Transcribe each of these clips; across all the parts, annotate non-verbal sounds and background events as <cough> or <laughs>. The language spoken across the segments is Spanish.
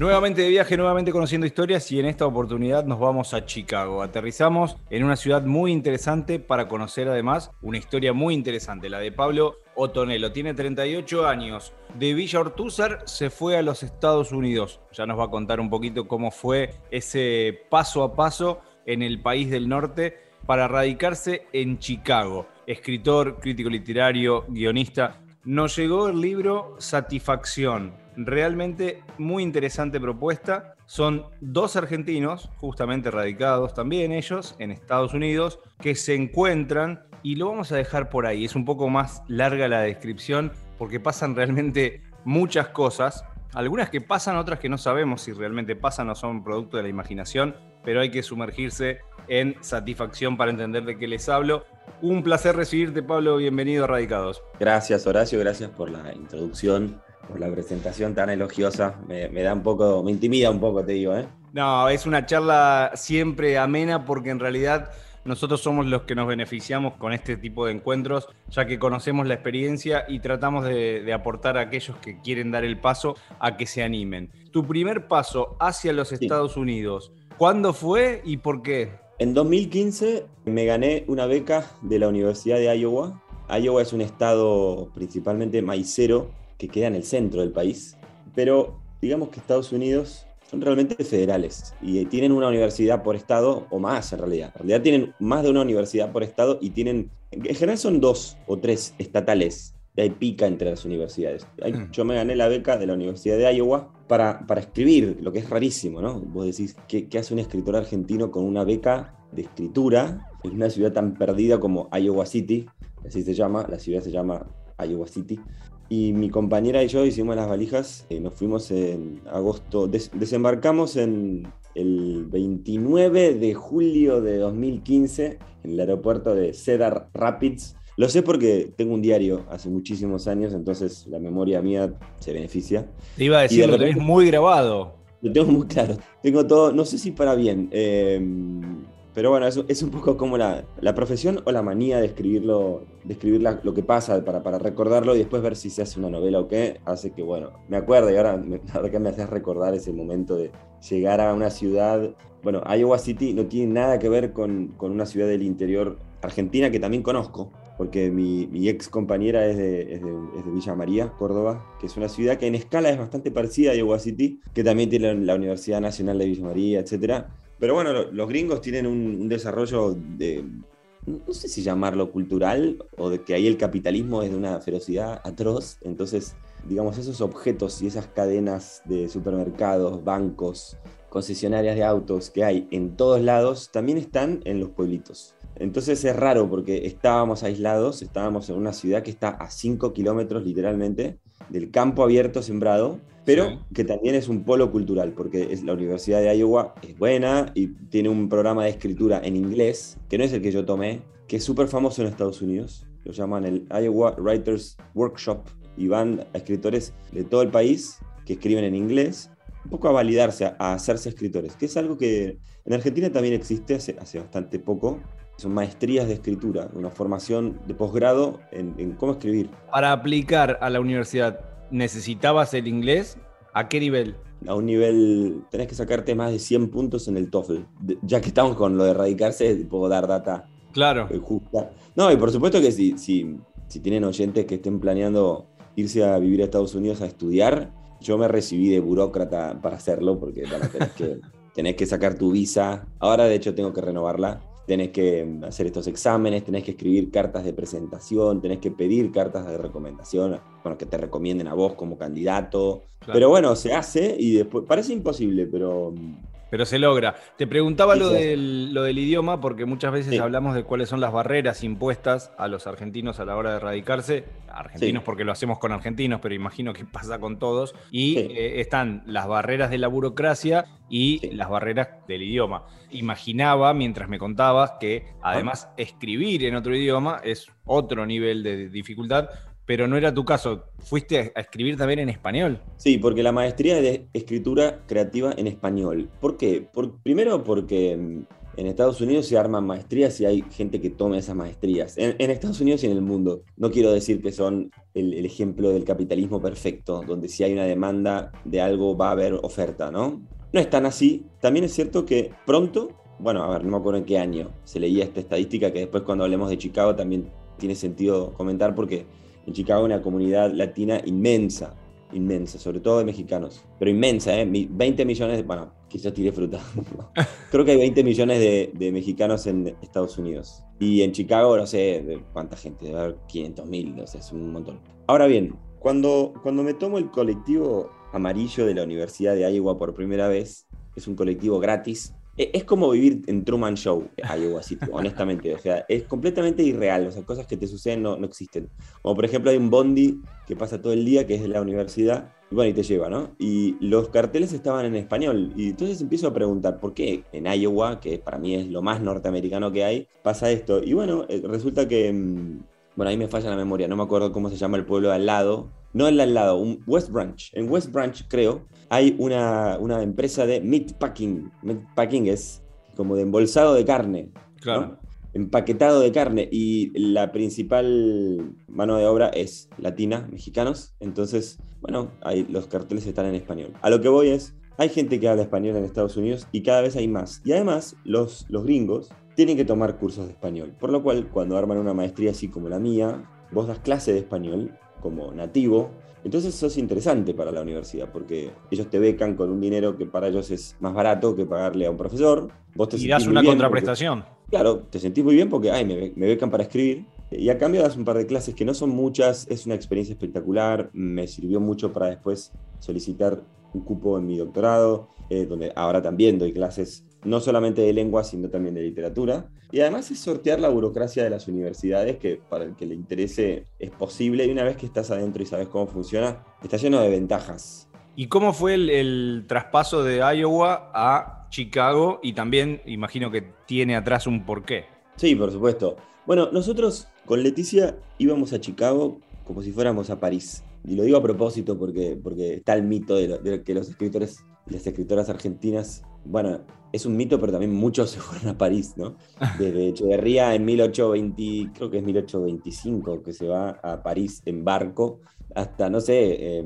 Nuevamente de viaje, nuevamente conociendo historias y en esta oportunidad nos vamos a Chicago. Aterrizamos en una ciudad muy interesante para conocer además una historia muy interesante, la de Pablo Otonelo. Tiene 38 años. De Villa Ortúzar se fue a los Estados Unidos. Ya nos va a contar un poquito cómo fue ese paso a paso en el país del norte para radicarse en Chicago. Escritor, crítico literario, guionista. Nos llegó el libro Satisfacción, realmente muy interesante propuesta. Son dos argentinos, justamente radicados también ellos, en Estados Unidos, que se encuentran y lo vamos a dejar por ahí. Es un poco más larga la descripción porque pasan realmente muchas cosas. Algunas que pasan, otras que no sabemos si realmente pasan o son producto de la imaginación, pero hay que sumergirse en satisfacción para entender de qué les hablo. Un placer recibirte, Pablo. Bienvenido a Radicados. Gracias, Horacio. Gracias por la introducción por la presentación tan elogiosa. Me, da un poco, me intimida un poco, te digo, ¿eh? No, es una charla siempre amena porque en realidad nosotros somos los que nos beneficiamos con este tipo de encuentros, ya que conocemos la experiencia y tratamos de, aportar a aquellos que quieren dar el paso a que se animen. Tu primer paso hacia los Estados Unidos, ¿cuándo fue y por qué? En 2015 me gané una beca de la Universidad de Iowa. Iowa es un estado principalmente maicero que queda en el centro del país, pero digamos que Estados Unidos son realmente federales y tienen una universidad por estado o más en realidad. En realidad tienen más de una universidad por estado y tienen, en general son dos o tres estatales. Y hay pica entre las universidades. Mm. Yo me gané la beca de la Universidad de Iowa para, para escribir, lo que es rarísimo, ¿no? Vos decís, ¿qué, ¿qué hace un escritor argentino con una beca de escritura en una ciudad tan perdida como Iowa City? Así se llama, la ciudad se llama Iowa City. Y mi compañera y yo hicimos las valijas, eh, nos fuimos en agosto, desembarcamos en el 29 de julio de 2015 en el aeropuerto de Cedar Rapids. Lo sé porque tengo un diario hace muchísimos años, entonces la memoria mía se beneficia. Te iba a decir, lo tenés muy grabado. Lo tengo muy claro. Tengo todo, no sé si para bien. Eh, pero bueno, es, es un poco como la, la, profesión o la manía de escribirlo, de escribir lo que pasa para, para, recordarlo y después ver si se hace una novela o qué, hace que, bueno, me acuerdo y ahora me, que me haces recordar ese momento de llegar a una ciudad, bueno, Iowa City no tiene nada que ver con, con una ciudad del interior argentina que también conozco, porque mi, mi ex compañera es de, es, de, es de, Villa María, Córdoba, que es una ciudad que en escala es bastante parecida a Iowa City, que también tiene la Universidad Nacional de Villa María, etcétera pero bueno, los gringos tienen un, desarrollo de, no sé si llamarlo cultural, o de que ahí el capitalismo es de una ferocidad atroz. Entonces, digamos, esos objetos y esas cadenas de supermercados, bancos, concesionarias de autos que hay en todos lados, también están en los pueblitos. Entonces es raro porque estábamos aislados, estábamos en una ciudad que está a 5 kilómetros literalmente del campo abierto sembrado pero que también es un polo cultural, porque es, la Universidad de Iowa es buena y tiene un programa de escritura en inglés, que no es el que yo tomé, que es súper famoso en Estados Unidos. Lo llaman el Iowa Writers Workshop y van a escritores de todo el país que escriben en inglés, un poco a validarse, a, hacerse escritores, que es algo que en Argentina también existe hace, hace bastante poco, son maestrías de escritura, una formación de posgrado en, en, cómo escribir. Para aplicar a la universidad, ¿necesitabas el inglés? ¿A qué nivel? A un nivel, tenés que sacarte más de 100 puntos en el TOEFL. Ya que estamos con lo de radicarse, puedo dar data claro. justa. No, y por supuesto que si, si, si tienen oyentes que estén planeando irse a vivir a Estados Unidos a estudiar, yo me recibí de burócrata para hacerlo, porque tenés, que, <laughs> tenés que sacar tu visa. Ahora, de hecho, tengo que renovarla tenés que hacer estos exámenes, tenés que escribir cartas de presentación, tenés que pedir cartas de recomendación, bueno, que te recomienden a vos como candidato. Pero bueno, se hace y después parece imposible, pero pero se logra. Te preguntaba lo, del, lo del idioma porque muchas veces hablamos de cuáles son las barreras impuestas a los argentinos a la hora de radicarse. Argentinos porque lo hacemos con argentinos, pero imagino que <laughs> pasa con todos. Y eh, están las barreras de la burocracia y las barreras del idioma. Imaginaba, mientras me contabas, que además escribir en otro idioma es otro nivel de dificultad pero no era tu caso. ¿Fuiste a escribir también en español? Sí, porque la maestría es de escritura creativa en español. ¿Por qué? primero porque mm, En Estados Unidos se arman maestrías y hay gente que toma esas maestrías. En, Estados Unidos y en el mundo. No quiero decir que son el, el, ejemplo del capitalismo perfecto, donde si hay una demanda de algo va a haber oferta, ¿no? No es tan así. También es cierto que pronto, bueno, a ver, no me acuerdo en qué año se leía esta estadística, que después cuando hablemos de Chicago también tiene sentido comentar porque en Chicago una comunidad latina inmensa inmensa, sobre todo de mexicanos, pero inmensa, ¿eh? 20 millones, de, bueno, quizás tire fruta. <laughs> Creo que hay 20 millones de, mexicanos en Estados Unidos. Y en Chicago, no sé cuánta gente, debe haber 500 mil, no sé, es un montón. Ahora bien, cuando, cuando me tomo el colectivo amarillo de la Universidad de Iowa por primera vez, es un colectivo gratis, es como vivir en Truman Show, Iowa <laughs> City, honestamente. O sea, es completamente irreal. O sea, cosas que te suceden no, no existen. Como por ejemplo, hay un bondi que pasa todo el día, que es de la universidad, y bueno, y te lleva, ¿no? Y los carteles estaban en español. Y entonces empiezo a preguntar, ¿por qué en Iowa, que para mí es lo más norteamericano que hay, pasa esto? Y bueno, eh, resulta que. Mm, bueno, ahí me falla la memoria, no me acuerdo cómo se llama el pueblo de al lado. No el al lado, un West Branch. En West Branch, creo, hay una, una empresa de meat packing. Meat packing es como de embolsado de carne. Claro. Empaquetado de carne. Y la principal mano de obra es latina, mexicanos. Entonces, bueno, ahí los carteles están en español. A lo que voy es, hay gente que habla español en Estados Unidos y cada vez hay más. Y además, los, los gringos tienen que tomar cursos de español. Por lo cual, cuando arman una maestría así como la mía, vos das clase de español como nativo entonces eso es interesante para la universidad, porque ellos te becan con un dinero que para ellos es más barato que pagarle a un profesor. Vos te y das una contraprestación. claro, te sentís muy bien porque ay, me, me becan para escribir. Y a cambio das un par de clases que no son muchas, es una experiencia espectacular, me sirvió mucho para después solicitar un cupo en mi doctorado, eh, donde ahora también doy clases no solamente de lengua, sino también de literatura. Y además es sortear la burocracia de las universidades, que para el que le interese es posible, y una vez que estás adentro y sabes cómo funciona, está lleno de ventajas. ¿Y cómo fue el, traspaso de Iowa a Chicago? Y también imagino que tiene atrás un porqué. Sí, por supuesto. Bueno, nosotros con Leticia íbamos a Chicago como si fuéramos a París. Y lo digo a propósito porque, porque está el mito de, de que los escritores las escritoras argentinas bueno, es un mito, pero también muchos <laughs> se fueron a París, ¿no? Desde Echeverría en 1820, creo que es 1825, que se va a París en barco, hasta, no sé, eh,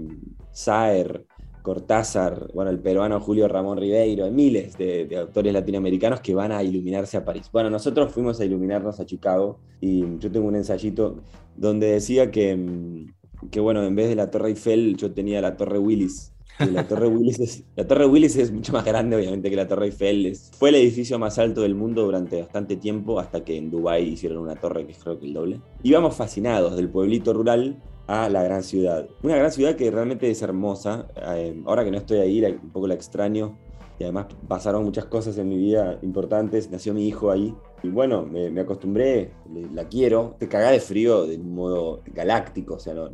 Saer, Cortázar, bueno, el peruano Julio Ramón Ribeiro, miles de, autores latinoamericanos que van a iluminarse a París. Bueno, nosotros fuimos a iluminarnos a Chicago y yo tengo un ensayito donde decía que, mm, que bueno, en vez de la Torre Eiffel yo tenía la Torre Willis la Torre, Willis es, la Torre Willis es mucho más grande, obviamente, que la Torre Eiffel. fue el edificio más alto del mundo durante bastante tiempo, hasta que en Dubái hicieron una torre que es creo que el doble. Íbamos fascinados del pueblito rural a la gran ciudad. Una gran ciudad que realmente es hermosa. Eh, ahora que no estoy ahí, un poco la extraño. Y además pasaron muchas cosas en mi vida importantes. Nació mi hijo ahí. Y bueno, me, acostumbré, la quiero. Te cagá de frío de un modo galáctico. O sea, no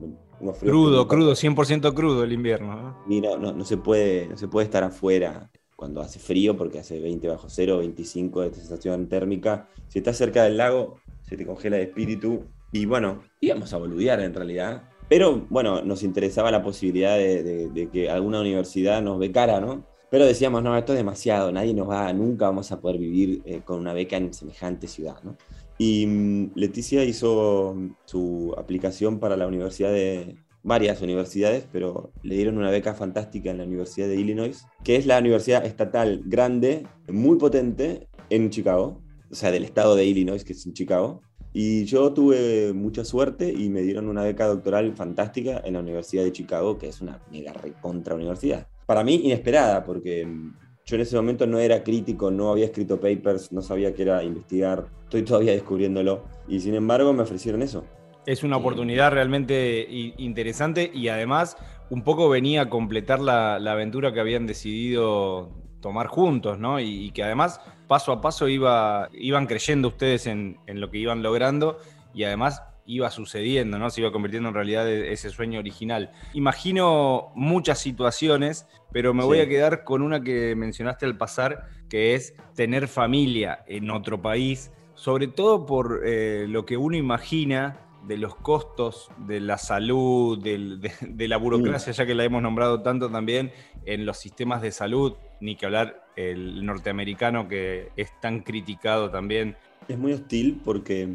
Crudo, crudo, 100% crudo el invierno. Mira, no, no, se puede, no se puede estar afuera cuando hace frío porque hace 20 bajo cero, 25 de sensación térmica. Si estás cerca del lago, se te congela el espíritu. Y bueno, íbamos a boludear en realidad. Pero bueno, nos interesaba la posibilidad de, que alguna universidad nos becara, ¿no? Pero decíamos, no, esto es demasiado, nadie nos va, nunca vamos a poder vivir eh, con una beca en semejante ciudad, ¿no? Y mm, Leticia hizo mm, su aplicación para la universidad de varias universidades, pero le dieron una beca fantástica en la Universidad de Illinois, que es la universidad estatal grande, muy potente en Chicago, o sea, del estado de Illinois, que es en Chicago. Y yo tuve mucha suerte y me dieron una beca doctoral fantástica en la Universidad de Chicago, que es una mega recontra universidad. Para mí inesperada, porque mm, yo en ese momento no era crítico, no había escrito papers, no sabía qué era investigar, estoy todavía descubriéndolo. Y sin embargo me ofrecieron eso. Es una oportunidad realmente interesante y además un poco venía a completar la, aventura que habían decidido tomar juntos, ¿no? Y, que además paso a paso iba, iban creyendo ustedes en, en lo que iban logrando y además iba sucediendo, ¿no? Se iba convirtiendo en realidad ese sueño original. Imagino muchas situaciones, pero me voy a quedar con una que mencionaste al pasar, que es tener familia en otro país, sobre todo por eh, lo que uno imagina de los costos de la salud, de, la burocracia, mm. ya que la hemos nombrado tanto también en los sistemas de salud, ni que hablar el norteamericano que es tan criticado también. Es muy hostil porque,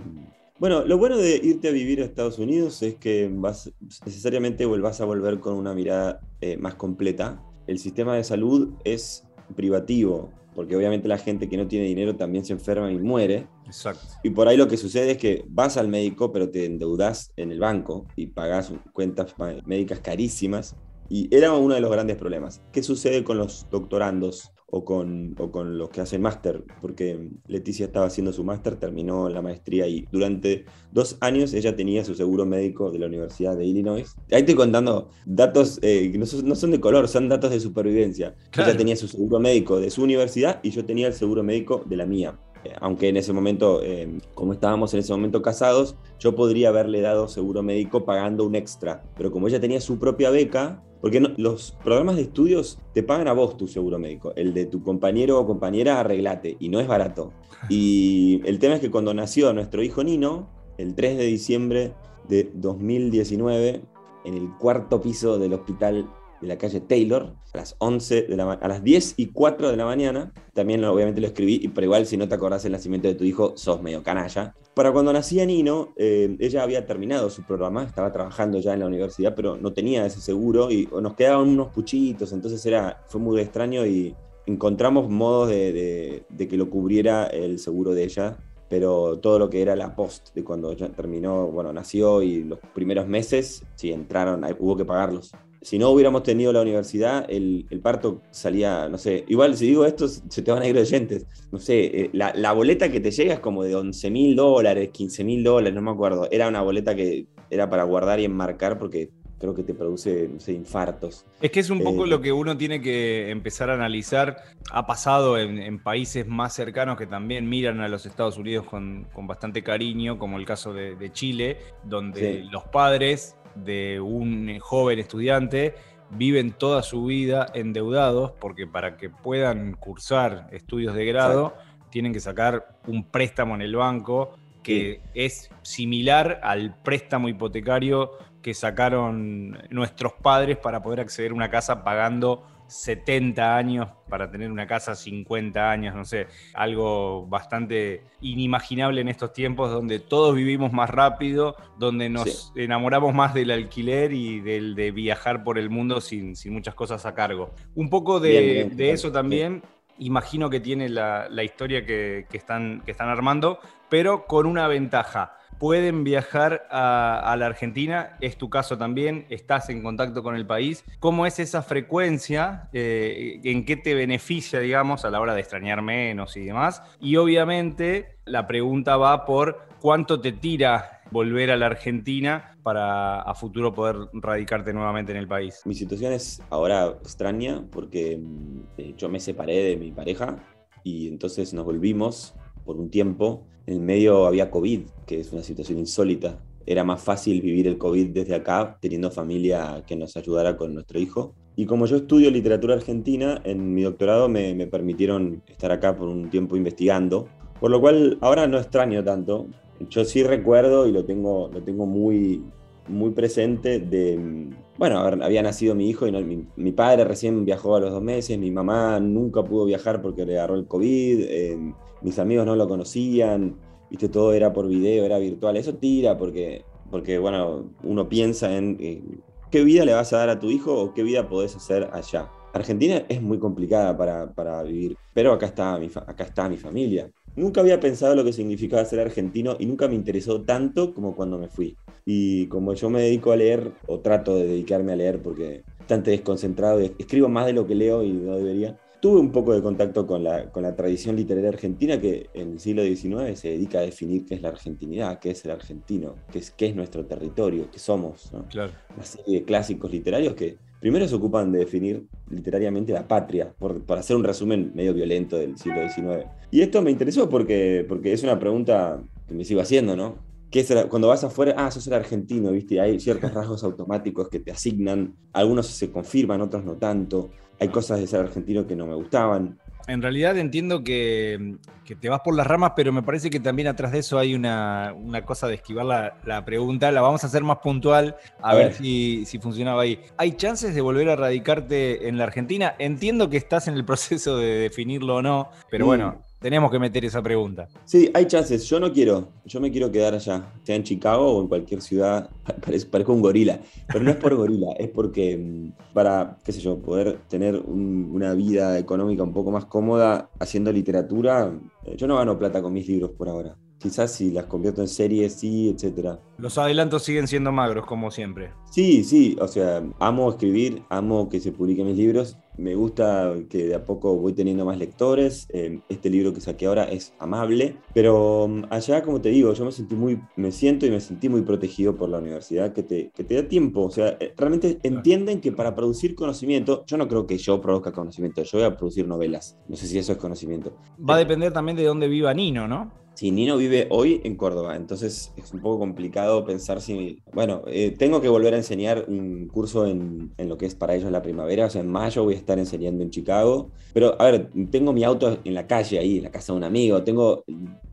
bueno, lo bueno de irte a vivir a Estados Unidos es que vas, necesariamente vas a volver con una mirada eh, más completa. El sistema de salud es privativo, porque obviamente la gente que no tiene dinero también se enferma y muere. Exacto. Y por ahí lo que sucede es que vas al médico, pero te endeudas en el banco y pagas cuentas médicas carísimas. Y era uno de los grandes problemas. ¿Qué sucede con los doctorandos o con, o con los que hacen máster? Porque Leticia estaba haciendo su máster, terminó la maestría y durante dos años ella tenía su seguro médico de la Universidad de Illinois. Ahí estoy contando datos eh, que no son, de color, son datos de supervivencia. Ella tenía su seguro médico de su universidad y yo tenía el seguro médico de la mía aunque en ese momento, eh, como estábamos en ese momento casados, yo podría haberle dado seguro médico pagando un extra. Pero como ella tenía su propia beca, porque los programas de estudios te pagan a vos tu seguro médico. El de tu compañero o compañera, arreglate. Y no es barato. <laughs> Y el tema es que cuando nació nuestro hijo Nino, el 3 de diciembre de 2019, en el cuarto piso del hospital de la calle Taylor a las 11 de la a las 10 y 4 de la mañana. También obviamente lo escribí, pero igual si no te acordás el nacimiento de tu hijo, sos medio canalla. Para cuando nacía Nino, eh, ella había terminado su programa, estaba trabajando ya en la universidad, pero no tenía ese seguro y nos quedaban unos puchitos, entonces era, fue muy extraño y encontramos modos de, de que lo cubriera el seguro de ella pero todo lo que era la post de cuando ya terminó, bueno, nació y los primeros meses, sí, entraron, hubo que pagarlos si no hubiéramos tenido la universidad, el, parto salía, no sé, igual si digo esto, se te van a ir oyentes. No sé, eh, la, boleta que te llega es como de 11 mil dólares, 15 mil dólares, no me acuerdo. Era una boleta que era para guardar y enmarcar porque creo que te produce, no sé, infartos. Es que es un poco eh, lo que uno tiene que empezar a analizar. Ha pasado en, países más cercanos que también miran a los Estados Unidos con, bastante cariño, como el caso de, Chile, donde los padres de un joven estudiante viven toda su vida endeudados porque para que puedan cursar estudios de grado tienen que sacar un préstamo en el banco que es similar al préstamo hipotecario que sacaron nuestros padres para poder acceder a una casa pagando 70 años para tener una casa 50 años, no sé, algo bastante inimaginable en estos tiempos donde todos vivimos más rápido, donde nos enamoramos más del alquiler y del de viajar por el mundo sin, muchas cosas a cargo. Un poco de, eso también. Imagino que tiene la, historia que, están, que están armando, pero con una ventaja pueden viajar a, la Argentina, es tu caso también, estás en contacto con el país. ¿Cómo es esa frecuencia? Eh, ¿En qué te beneficia, digamos, a la hora de extrañar menos y demás? Y obviamente la pregunta va por cuánto te tira volver a la Argentina para a futuro poder radicarte nuevamente en el país. Mi situación es ahora extraña porque mm, yo me separé de mi pareja y entonces nos volvimos por un tiempo en el medio había COVID, que es una situación insólita. Era más fácil vivir el COVID desde acá, teniendo familia que nos ayudara con nuestro hijo. Y como yo estudio literatura argentina, en mi doctorado me, me permitieron estar acá por un tiempo investigando, por lo cual ahora no extraño tanto. Yo sí recuerdo y lo tengo, lo tengo muy, muy presente de, bueno, había nacido mi hijo y mi, mi, padre recién viajó a los dos meses, mi mamá nunca pudo viajar porque le agarró el COVID, eh, mis amigos no lo conocían, viste, todo era por video, era virtual, eso tira porque, porque bueno, uno piensa en eh, qué vida le vas a dar a tu hijo o qué vida podés hacer allá. Argentina es muy complicada para, para vivir, pero acá está, acá está mi familia. Nunca había pensado lo que significaba ser argentino y nunca me interesó tanto como cuando me fui. Y como yo me dedico a leer, o trato de dedicarme a leer porque bastante desconcentrado, escribo más de lo que leo y no debería, tuve un poco de contacto con la, con la tradición literaria argentina que en el siglo XIX se dedica a definir qué es la argentinidad, qué es el argentino, qué es, qué es nuestro territorio, qué somos. Claro. Una serie de clásicos literarios que primero se ocupan de definir literariamente la patria, por, hacer un resumen medio violento del siglo XIX. Y esto me interesó porque, porque es una pregunta que me sigo haciendo, ¿no? ¿Qué es cuando vas afuera, ah, sos el argentino, ¿viste? Hay ciertos rasgos automáticos que te asignan, algunos se confirman, otros no tanto. Hay cosas de ser argentino que no me gustaban. en realidad entiendo que, te vas por las ramas, pero me parece que también atrás de eso hay una, cosa de esquivar la, pregunta. La vamos a hacer más puntual, a, ver, si, si, funcionaba ahí. ¿Hay chances de volver a radicarte en la Argentina? Entiendo que estás en el <laughs> proceso de definirlo o no, pero mm. bueno, tenemos que meter esa pregunta. Sí, hay chances. Yo no quiero. Yo me quiero quedar allá, sea en Chicago o en cualquier ciudad. <laughs> Parezco, un gorila. Pero no es por gorila, es porque mm, para, qué sé yo, poder tener una vida económica un poco más cómoda haciendo literatura, eh, yo no gano plata con mis libros por ahora. Quizás si las convierto en series, sí, etcétera. Los adelantos siguen siendo magros, como siempre. Sí, sí, o sea, amo escribir, amo que se publiquen mis libros. Me gusta que de a poco voy teniendo más lectores. Eh, este libro que saqué ahora es amable, pero mm, allá, como te digo, yo me sentí muy, me siento y me sentí muy protegido por la universidad que te, que te da tiempo. O sea, eh, realmente entienden que para producir conocimiento, yo no creo que yo produzca conocimiento, yo voy a producir novelas. No sé si eso es conocimiento. Va a depender también de dónde viva Nino, ¿no? Sí, Nino vive hoy en Córdoba, entonces es un poco complicado pensar si... Bueno, eh, tengo que volver a enseñar un curso en, en, lo que es para ellos la primavera, o sea, en mayo voy a estar enseñando en Chicago, pero a ver, tengo mi auto en la calle ahí, en la casa de un amigo, tengo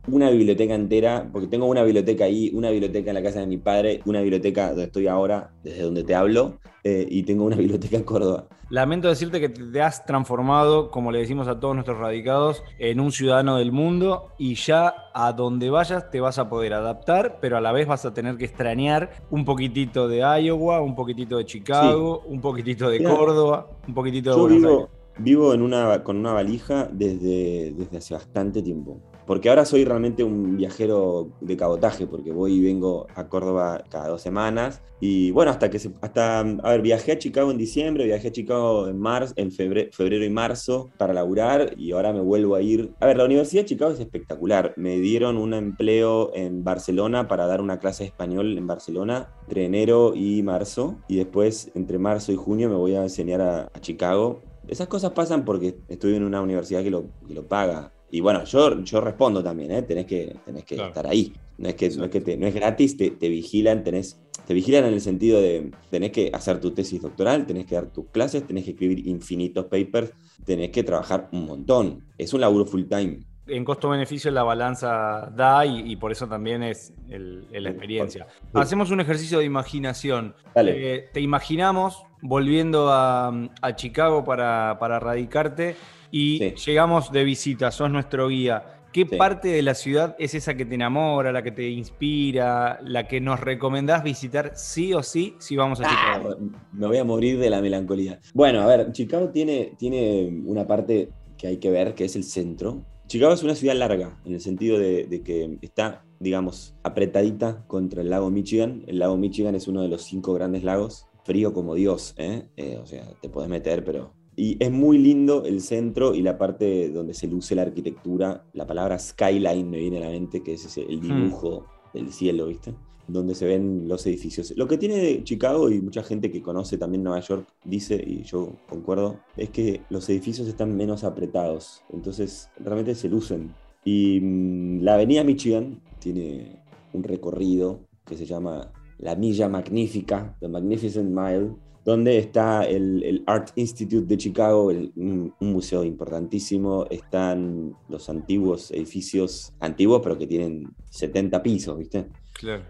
una biblioteca entera, porque tengo una biblioteca ahí, una biblioteca en la casa de mi padre, una biblioteca donde estoy ahora, desde donde te hablo, eh, y tengo una <laughs> biblioteca en Córdoba. Lamento decirte que te has transformado, como le decimos a todos nuestros radicados, en un ciudadano del mundo y ya a donde vayas te vas a poder adaptar, pero a la vez vas a tener que extrañar un poquitito de Iowa, un poquitito de Chicago, un poquitito de Córdoba, un poquitito de Buenos vivo, Vivo en una, con una valija desde, desde hace bastante tiempo. Porque ahora soy realmente un viajero de cabotaje, porque voy y vengo a Córdoba cada dos semanas. Y bueno, hasta que se, hasta, a ver, viajé a Chicago en diciembre, viajé a Chicago en marzo, en febrero, febrero y marzo para laburar y ahora me vuelvo a ir. A ver, la Universidad de Chicago es espectacular. Me dieron un empleo en Barcelona para dar una clase de español en Barcelona entre enero y marzo. Y después, entre marzo y junio, me voy a enseñar a, Chicago. Esas cosas pasan porque estoy en una universidad que lo, que lo paga y bueno, yo, yo respondo también, ¿eh? tenés que, tenés que estar ahí. No es que, no es, que no es gratis, te, te, vigilan, tenés, te vigilan en el sentido de tenés que hacer tu tesis doctoral, tenés que dar tus clases, tenés que escribir infinitos papers, tenés que trabajar un montón. Es un laburo full time. En costo-beneficio la balanza da y, por eso también es la experiencia. Hacemos un ejercicio de imaginación. Eh, te imaginamos volviendo a, a Chicago para, para radicarte y llegamos de visita, sos nuestro guía. ¿Qué parte de la ciudad es esa que te enamora, la que te inspira, la que nos recomendás visitar sí o sí si vamos a Chicago? Ah, me voy a morir de la melancolía. Bueno, a ver, Chicago tiene, tiene una parte que hay que ver, que es el centro. Chicago es una ciudad larga, en el sentido de, de que está, digamos, apretadita contra el lago Michigan. El lago Michigan es uno de los cinco grandes lagos, frío como Dios, ¿eh? Eh, o sea, te puedes meter, pero y es muy lindo el centro y la parte donde se luce la arquitectura. La palabra skyline me viene a la mente, que es el hmm. dibujo del cielo, ¿viste? Donde se ven los edificios. Lo que tiene Chicago y mucha gente que conoce también Nueva York dice, y yo concuerdo, es que los edificios están menos apretados. Entonces realmente se lucen. Y mm, la avenida Michigan tiene un recorrido que se llama la Milla Magnífica, The Magnificent Mile, donde está el, Art Institute de Chicago, un, museo importantísimo. Están los antiguos edificios, antiguos pero que tienen 70 pisos, ¿viste?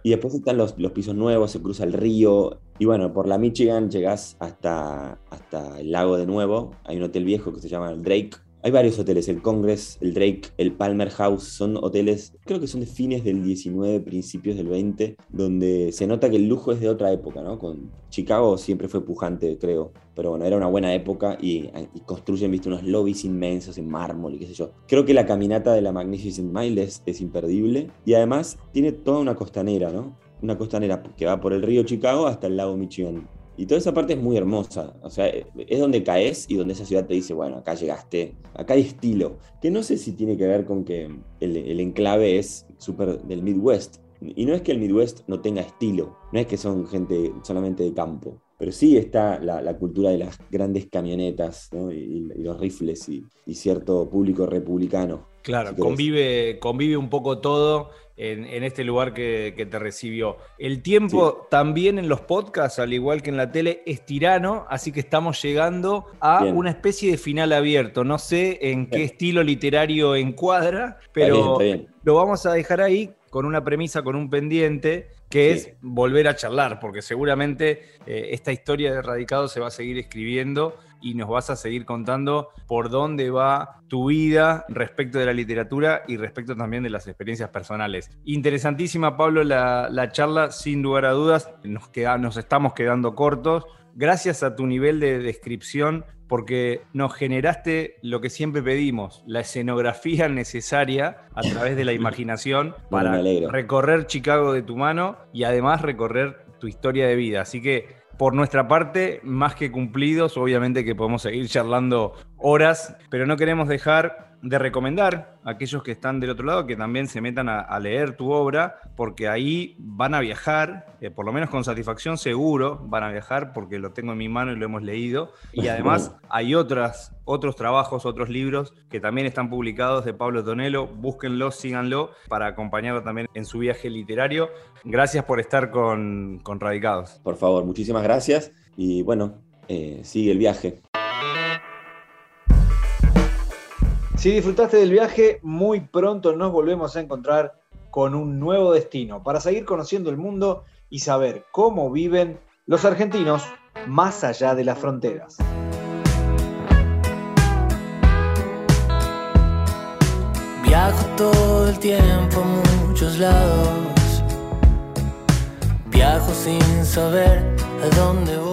Y después están los, los, pisos nuevos, se cruza el río. Y bueno, por la Michigan llegás hasta, hasta el lago de nuevo. Hay un hotel viejo que se llama el Drake, hay varios hoteles, el Congress, el Drake, el Palmer House, son hoteles, creo que son de fines del 19, principios del 20, donde se nota que el lujo es de otra época, ¿no? Con Chicago siempre fue pujante, creo, pero bueno, era una buena época y, construyen, viste, unos lobbies inmensos en mármol y qué sé yo. Creo que la caminata de la Magnificent Mile es, es imperdible y además tiene toda una costanera, ¿no? Una costanera que va por el río Chicago hasta el lago Michigan. Y toda esa parte es muy hermosa. O sea, es donde caes y donde esa ciudad te dice, bueno, acá llegaste, acá hay estilo. Que no sé si tiene que ver con que el, enclave es súper del Midwest. Y no es que el Midwest no tenga estilo, no es que son gente solamente de campo. Pero sí está la, cultura de las grandes camionetas y, los rifles y, cierto público republicano. Claro, convive, convive un poco todo en, este lugar que, te recibió. El tiempo también en los podcasts, al igual que en la tele, es tirano, así que estamos llegando a una especie de final abierto. No sé en qué estilo literario encuadra, pero lo vamos a dejar ahí con una premisa, con un pendiente, que es volver a charlar, porque seguramente eh, esta historia de Radicado se va a seguir escribiendo y nos vas a seguir contando por dónde va tu vida respecto de la literatura y respecto también de las experiencias personales. Interesantísima, Pablo, la, charla, sin lugar a dudas. Nos, queda, nos estamos quedando cortos. Gracias a tu nivel de descripción, porque nos generaste lo que siempre pedimos, la escenografía necesaria a través de la imaginación <laughs> para recorrer Chicago de tu mano y además recorrer tu historia de vida. Así que por nuestra parte, más que cumplidos, obviamente que podemos seguir charlando horas, pero no queremos dejar de recomendar a aquellos que están del otro lado que también se metan a, leer tu obra, porque ahí van a viajar, eh, por lo menos con satisfacción seguro, van a viajar porque lo tengo en mi mano y lo hemos leído. Y además <laughs> hay otras, otros trabajos, otros libros que también están publicados de Pablo Tonelo. Búsquenlo, síganlo para acompañarlo también en su viaje literario. Gracias por estar con, Radicados. Por favor, muchísimas gracias y bueno, eh, sigue el viaje. Si disfrutaste del viaje, muy pronto nos volvemos a encontrar con un nuevo destino para seguir conociendo el mundo y saber cómo viven los argentinos más allá de las fronteras. Viajo todo el tiempo a muchos lados. Viajo sin saber a dónde voy.